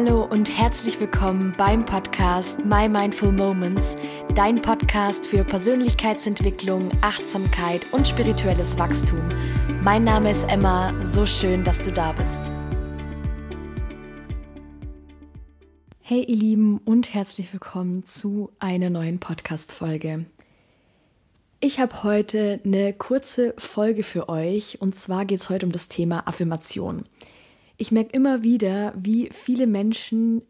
Hallo und herzlich willkommen beim Podcast My Mindful Moments, dein Podcast für Persönlichkeitsentwicklung, Achtsamkeit und spirituelles Wachstum. Mein Name ist Emma, so schön, dass du da bist. Hey ihr Lieben und herzlich willkommen zu einer neuen Podcast-Folge. Ich habe heute eine kurze Folge für euch und zwar geht es heute um das Thema Affirmation. Ich merke immer wieder, wie viele Menschen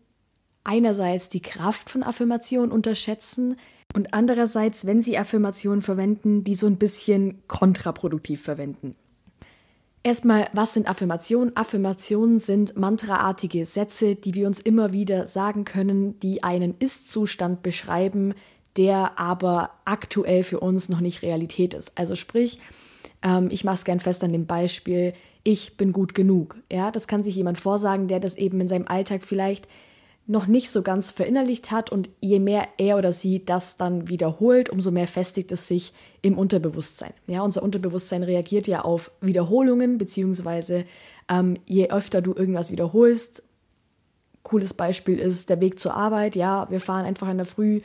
einerseits die Kraft von Affirmationen unterschätzen und andererseits, wenn sie Affirmationen verwenden, die so ein bisschen kontraproduktiv verwenden. Erstmal, was sind Affirmationen? Affirmationen sind mantraartige Sätze, die wir uns immer wieder sagen können, die einen Ist-Zustand beschreiben, der aber aktuell für uns noch nicht Realität ist. Also sprich, ähm, ich mache es gern fest an dem Beispiel, ich bin gut genug. Ja, das kann sich jemand vorsagen, der das eben in seinem Alltag vielleicht noch nicht so ganz verinnerlicht hat und je mehr er oder sie das dann wiederholt, umso mehr festigt es sich im Unterbewusstsein. Ja, unser Unterbewusstsein reagiert ja auf Wiederholungen, beziehungsweise ähm, je öfter du irgendwas wiederholst, cooles Beispiel ist der Weg zur Arbeit. Ja, wir fahren einfach in der Früh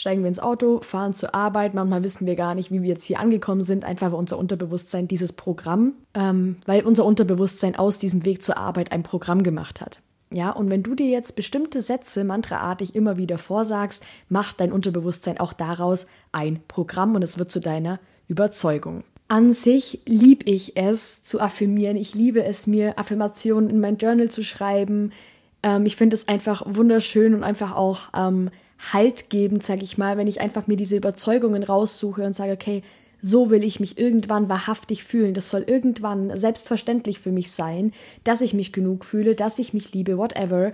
steigen wir ins Auto, fahren zur Arbeit. Manchmal wissen wir gar nicht, wie wir jetzt hier angekommen sind, einfach weil unser Unterbewusstsein dieses Programm, ähm, weil unser Unterbewusstsein aus diesem Weg zur Arbeit ein Programm gemacht hat. Ja, und wenn du dir jetzt bestimmte Sätze mantraartig immer wieder vorsagst, macht dein Unterbewusstsein auch daraus ein Programm und es wird zu deiner Überzeugung. An sich liebe ich es zu affirmieren. Ich liebe es, mir Affirmationen in mein Journal zu schreiben. Ähm, ich finde es einfach wunderschön und einfach auch ähm, Halt geben, sage ich mal, wenn ich einfach mir diese Überzeugungen raussuche und sage, okay, so will ich mich irgendwann wahrhaftig fühlen. Das soll irgendwann selbstverständlich für mich sein, dass ich mich genug fühle, dass ich mich liebe, whatever.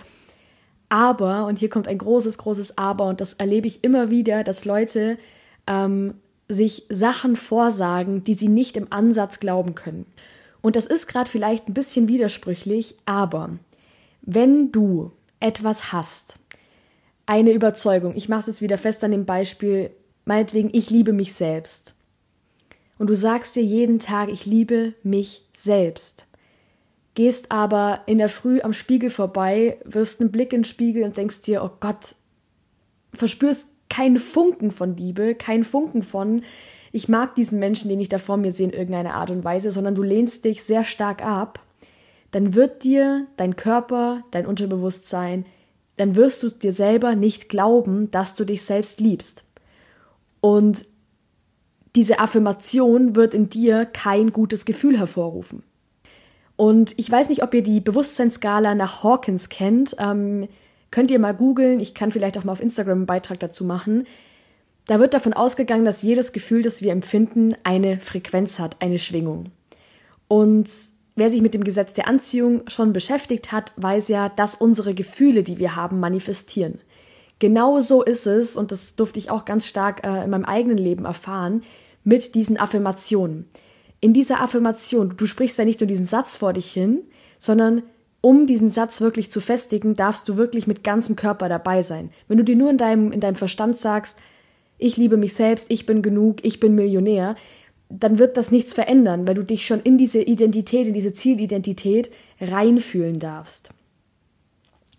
Aber, und hier kommt ein großes, großes Aber, und das erlebe ich immer wieder, dass Leute ähm, sich Sachen vorsagen, die sie nicht im Ansatz glauben können. Und das ist gerade vielleicht ein bisschen widersprüchlich, aber wenn du etwas hast, eine Überzeugung. Ich mache es wieder fest an dem Beispiel, meinetwegen, ich liebe mich selbst. Und du sagst dir jeden Tag, ich liebe mich selbst. Gehst aber in der Früh am Spiegel vorbei, wirfst einen Blick in den Spiegel und denkst dir, oh Gott, verspürst keinen Funken von Liebe, keinen Funken von, ich mag diesen Menschen, den ich da vor mir sehe, in irgendeiner Art und Weise, sondern du lehnst dich sehr stark ab, dann wird dir dein Körper, dein Unterbewusstsein dann wirst du dir selber nicht glauben, dass du dich selbst liebst. Und diese Affirmation wird in dir kein gutes Gefühl hervorrufen. Und ich weiß nicht, ob ihr die Bewusstseinsskala nach Hawkins kennt. Ähm, könnt ihr mal googeln. Ich kann vielleicht auch mal auf Instagram einen Beitrag dazu machen. Da wird davon ausgegangen, dass jedes Gefühl, das wir empfinden, eine Frequenz hat, eine Schwingung. Und Wer sich mit dem Gesetz der Anziehung schon beschäftigt hat, weiß ja, dass unsere Gefühle, die wir haben, manifestieren. Genau so ist es, und das durfte ich auch ganz stark äh, in meinem eigenen Leben erfahren, mit diesen Affirmationen. In dieser Affirmation, du sprichst ja nicht nur diesen Satz vor dich hin, sondern um diesen Satz wirklich zu festigen, darfst du wirklich mit ganzem Körper dabei sein. Wenn du dir nur in deinem, in deinem Verstand sagst, ich liebe mich selbst, ich bin genug, ich bin Millionär, dann wird das nichts verändern, weil du dich schon in diese Identität, in diese Zielidentität reinfühlen darfst.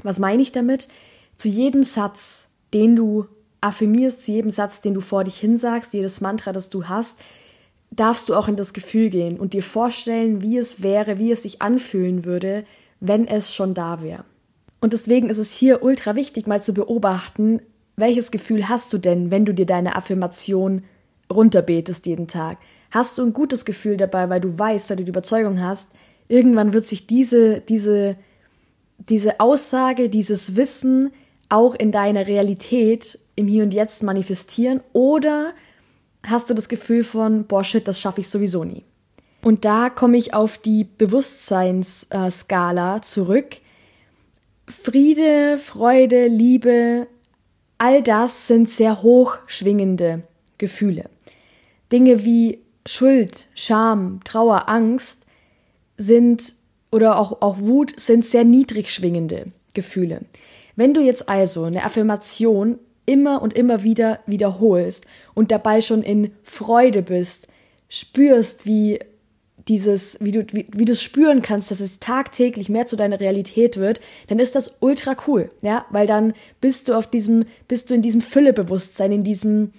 Was meine ich damit? Zu jedem Satz, den du affirmierst, zu jedem Satz, den du vor dich hinsagst, jedes Mantra, das du hast, darfst du auch in das Gefühl gehen und dir vorstellen, wie es wäre, wie es sich anfühlen würde, wenn es schon da wäre. Und deswegen ist es hier ultra wichtig, mal zu beobachten, welches Gefühl hast du denn, wenn du dir deine Affirmation runterbetest jeden Tag? Hast du ein gutes Gefühl dabei, weil du weißt, weil du die Überzeugung hast, irgendwann wird sich diese, diese, diese Aussage, dieses Wissen auch in deiner Realität im Hier und Jetzt manifestieren oder hast du das Gefühl von, boah, shit, das schaffe ich sowieso nie. Und da komme ich auf die Bewusstseinsskala zurück. Friede, Freude, Liebe, all das sind sehr hoch schwingende Gefühle. Dinge wie Schuld, Scham, Trauer, Angst sind oder auch, auch Wut sind sehr niedrig schwingende Gefühle. Wenn du jetzt also eine Affirmation immer und immer wieder wiederholst und dabei schon in Freude bist, spürst, wie dieses, wie du, wie, wie du es spüren kannst, dass es tagtäglich mehr zu deiner Realität wird, dann ist das ultra cool, ja, weil dann bist du auf diesem, bist du in diesem Füllebewusstsein, in diesem,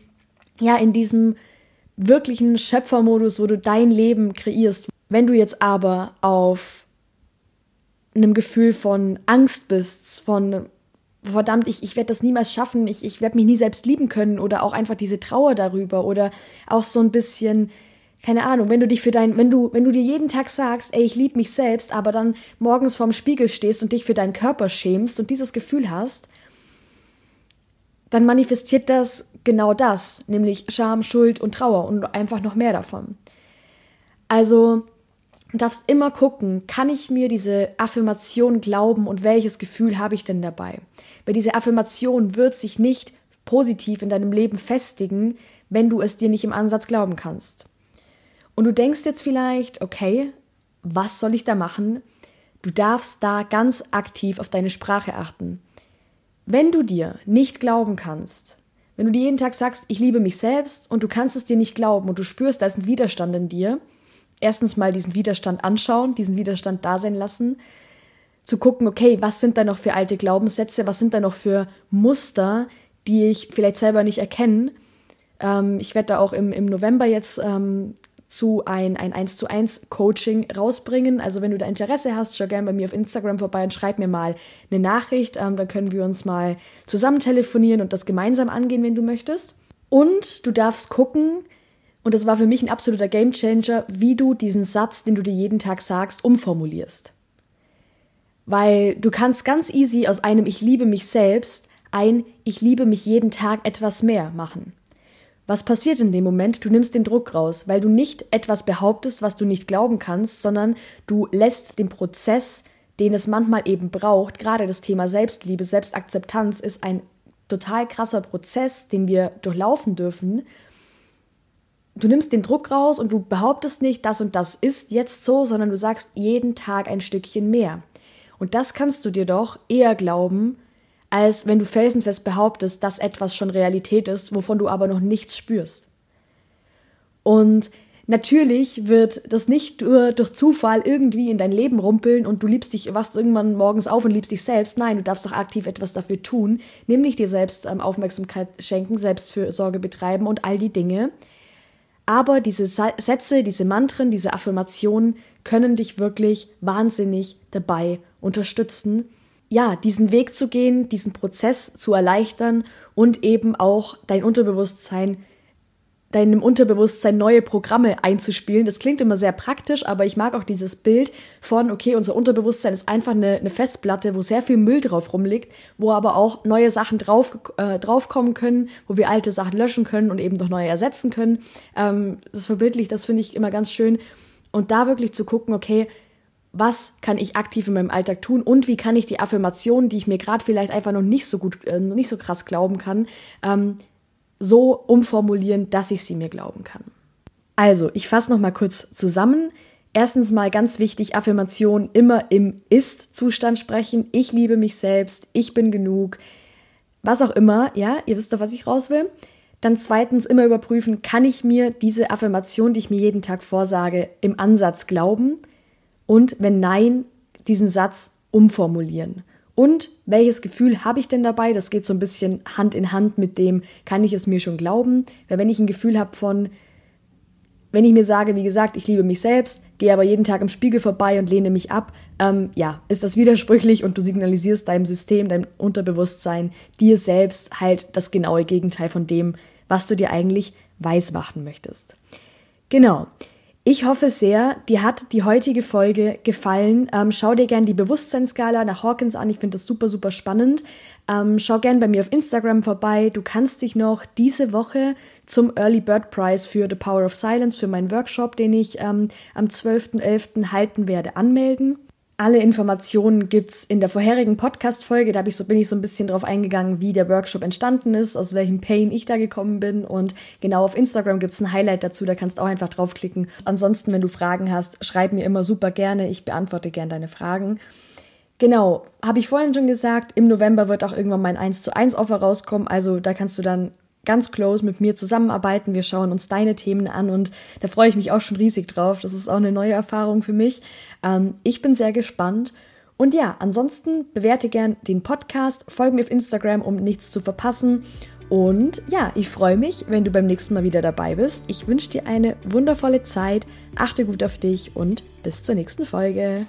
ja, in diesem wirklichen Schöpfermodus, wo du dein Leben kreierst. Wenn du jetzt aber auf einem Gefühl von Angst bist, von verdammt, ich, ich werde das niemals schaffen, ich, ich werde mich nie selbst lieben können oder auch einfach diese Trauer darüber oder auch so ein bisschen, keine Ahnung, wenn du dich für dein, wenn du, wenn du dir jeden Tag sagst, ey, ich liebe mich selbst, aber dann morgens vorm Spiegel stehst und dich für deinen Körper schämst und dieses Gefühl hast, dann manifestiert das genau das, nämlich Scham, Schuld und Trauer und einfach noch mehr davon. Also, du darfst immer gucken, kann ich mir diese Affirmation glauben und welches Gefühl habe ich denn dabei? Weil diese Affirmation wird sich nicht positiv in deinem Leben festigen, wenn du es dir nicht im Ansatz glauben kannst. Und du denkst jetzt vielleicht, okay, was soll ich da machen? Du darfst da ganz aktiv auf deine Sprache achten. Wenn du dir nicht glauben kannst, wenn du dir jeden Tag sagst, ich liebe mich selbst und du kannst es dir nicht glauben und du spürst, da ist ein Widerstand in dir, erstens mal diesen Widerstand anschauen, diesen Widerstand da sein lassen, zu gucken, okay, was sind da noch für alte Glaubenssätze, was sind da noch für Muster, die ich vielleicht selber nicht erkenne. Ähm, ich werde da auch im, im November jetzt ähm, zu ein, ein 1 zu 1 Coaching rausbringen. Also wenn du da Interesse hast, schau gerne bei mir auf Instagram vorbei und schreib mir mal eine Nachricht. Ähm, dann können wir uns mal zusammen telefonieren und das gemeinsam angehen, wenn du möchtest. Und du darfst gucken, und das war für mich ein absoluter Gamechanger, wie du diesen Satz, den du dir jeden Tag sagst, umformulierst. Weil du kannst ganz easy aus einem Ich liebe mich selbst ein Ich liebe mich jeden Tag etwas mehr machen. Was passiert in dem Moment? Du nimmst den Druck raus, weil du nicht etwas behauptest, was du nicht glauben kannst, sondern du lässt den Prozess, den es manchmal eben braucht, gerade das Thema Selbstliebe, Selbstakzeptanz ist ein total krasser Prozess, den wir durchlaufen dürfen. Du nimmst den Druck raus und du behauptest nicht, das und das ist jetzt so, sondern du sagst jeden Tag ein Stückchen mehr. Und das kannst du dir doch eher glauben, als wenn du felsenfest behauptest, dass etwas schon Realität ist, wovon du aber noch nichts spürst. Und natürlich wird das nicht nur durch Zufall irgendwie in dein Leben rumpeln und du liebst dich, wachst irgendwann morgens auf und liebst dich selbst. Nein, du darfst doch aktiv etwas dafür tun, nämlich dir selbst ähm, Aufmerksamkeit schenken, Selbstfürsorge betreiben und all die Dinge. Aber diese Sätze, diese Mantren, diese Affirmationen können dich wirklich wahnsinnig dabei unterstützen, ja, diesen Weg zu gehen, diesen Prozess zu erleichtern und eben auch dein Unterbewusstsein, deinem Unterbewusstsein neue Programme einzuspielen. Das klingt immer sehr praktisch, aber ich mag auch dieses Bild von, okay, unser Unterbewusstsein ist einfach eine, eine Festplatte, wo sehr viel Müll drauf rumliegt, wo aber auch neue Sachen drauf, äh, draufkommen können, wo wir alte Sachen löschen können und eben durch neue ersetzen können. Ähm, das verbildlich, das finde ich immer ganz schön. Und da wirklich zu gucken, okay, was kann ich aktiv in meinem Alltag tun und wie kann ich die Affirmationen, die ich mir gerade vielleicht einfach noch nicht so gut, äh, nicht so krass glauben kann, ähm, so umformulieren, dass ich sie mir glauben kann. Also, ich fasse noch mal kurz zusammen. Erstens mal ganz wichtig, Affirmation immer im Ist-Zustand sprechen. Ich liebe mich selbst, ich bin genug, was auch immer, ja, ihr wisst doch, was ich raus will. Dann zweitens immer überprüfen, kann ich mir diese Affirmation, die ich mir jeden Tag vorsage, im Ansatz glauben? Und wenn nein, diesen Satz umformulieren. Und welches Gefühl habe ich denn dabei? Das geht so ein bisschen Hand in Hand mit dem, kann ich es mir schon glauben? Weil wenn ich ein Gefühl habe von, wenn ich mir sage, wie gesagt, ich liebe mich selbst, gehe aber jeden Tag im Spiegel vorbei und lehne mich ab, ähm, ja, ist das widersprüchlich und du signalisierst deinem System, deinem Unterbewusstsein, dir selbst halt das genaue Gegenteil von dem, was du dir eigentlich weismachen möchtest. Genau. Ich hoffe sehr, dir hat die heutige Folge gefallen. Ähm, schau dir gerne die Bewusstseinsskala nach Hawkins an. Ich finde das super, super spannend. Ähm, schau gerne bei mir auf Instagram vorbei. Du kannst dich noch diese Woche zum Early Bird Prize für The Power of Silence, für meinen Workshop, den ich ähm, am 12.11. halten werde, anmelden. Alle Informationen gibt's in der vorherigen Podcast-Folge. Da ich so, bin ich so ein bisschen drauf eingegangen, wie der Workshop entstanden ist, aus welchem Pain ich da gekommen bin. Und genau auf Instagram gibt's ein Highlight dazu, da kannst du auch einfach draufklicken. Ansonsten, wenn du Fragen hast, schreib mir immer super gerne. Ich beantworte gerne deine Fragen. Genau, habe ich vorhin schon gesagt, im November wird auch irgendwann mein 1 zu 1 Offer rauskommen. Also da kannst du dann ganz close mit mir zusammenarbeiten. Wir schauen uns deine Themen an und da freue ich mich auch schon riesig drauf. Das ist auch eine neue Erfahrung für mich. Ähm, ich bin sehr gespannt. Und ja, ansonsten bewerte gern den Podcast, folge mir auf Instagram, um nichts zu verpassen. Und ja, ich freue mich, wenn du beim nächsten Mal wieder dabei bist. Ich wünsche dir eine wundervolle Zeit, achte gut auf dich und bis zur nächsten Folge.